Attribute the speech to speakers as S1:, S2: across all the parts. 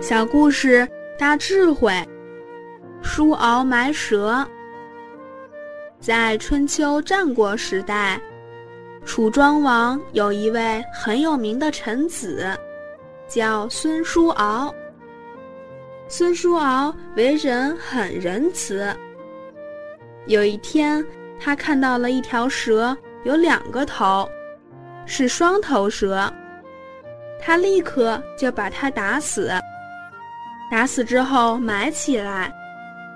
S1: 小故事大智慧，书鳌埋蛇。在春秋战国时代，楚庄王有一位很有名的臣子，叫孙叔敖。孙叔敖为人很仁慈。有一天，他看到了一条蛇有两个头，是双头蛇，他立刻就把它打死。打死之后埋起来，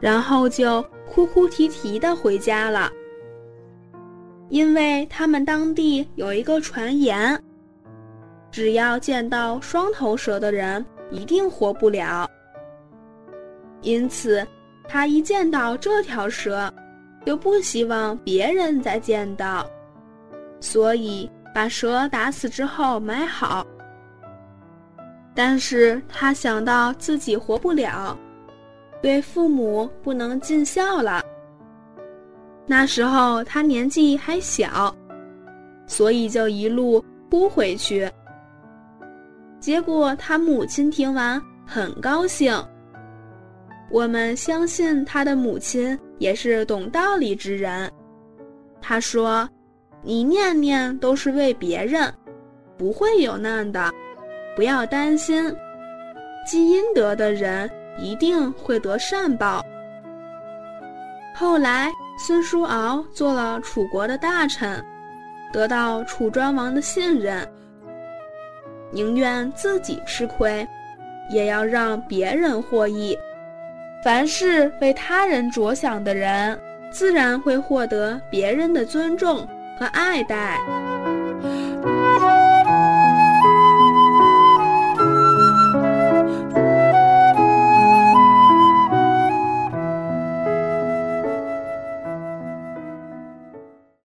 S1: 然后就哭哭啼啼的回家了。因为他们当地有一个传言，只要见到双头蛇的人一定活不了。因此，他一见到这条蛇，就不希望别人再见到，所以把蛇打死之后埋好。但是他想到自己活不了，对父母不能尽孝了。那时候他年纪还小，所以就一路哭回去。结果他母亲听完很高兴。我们相信他的母亲也是懂道理之人。他说：“你念念都是为别人，不会有难的。”不要担心，积阴德的人一定会得善报。后来，孙叔敖做了楚国的大臣，得到楚庄王的信任，宁愿自己吃亏，也要让别人获益。凡是为他人着想的人，自然会获得别人的尊重和爱戴。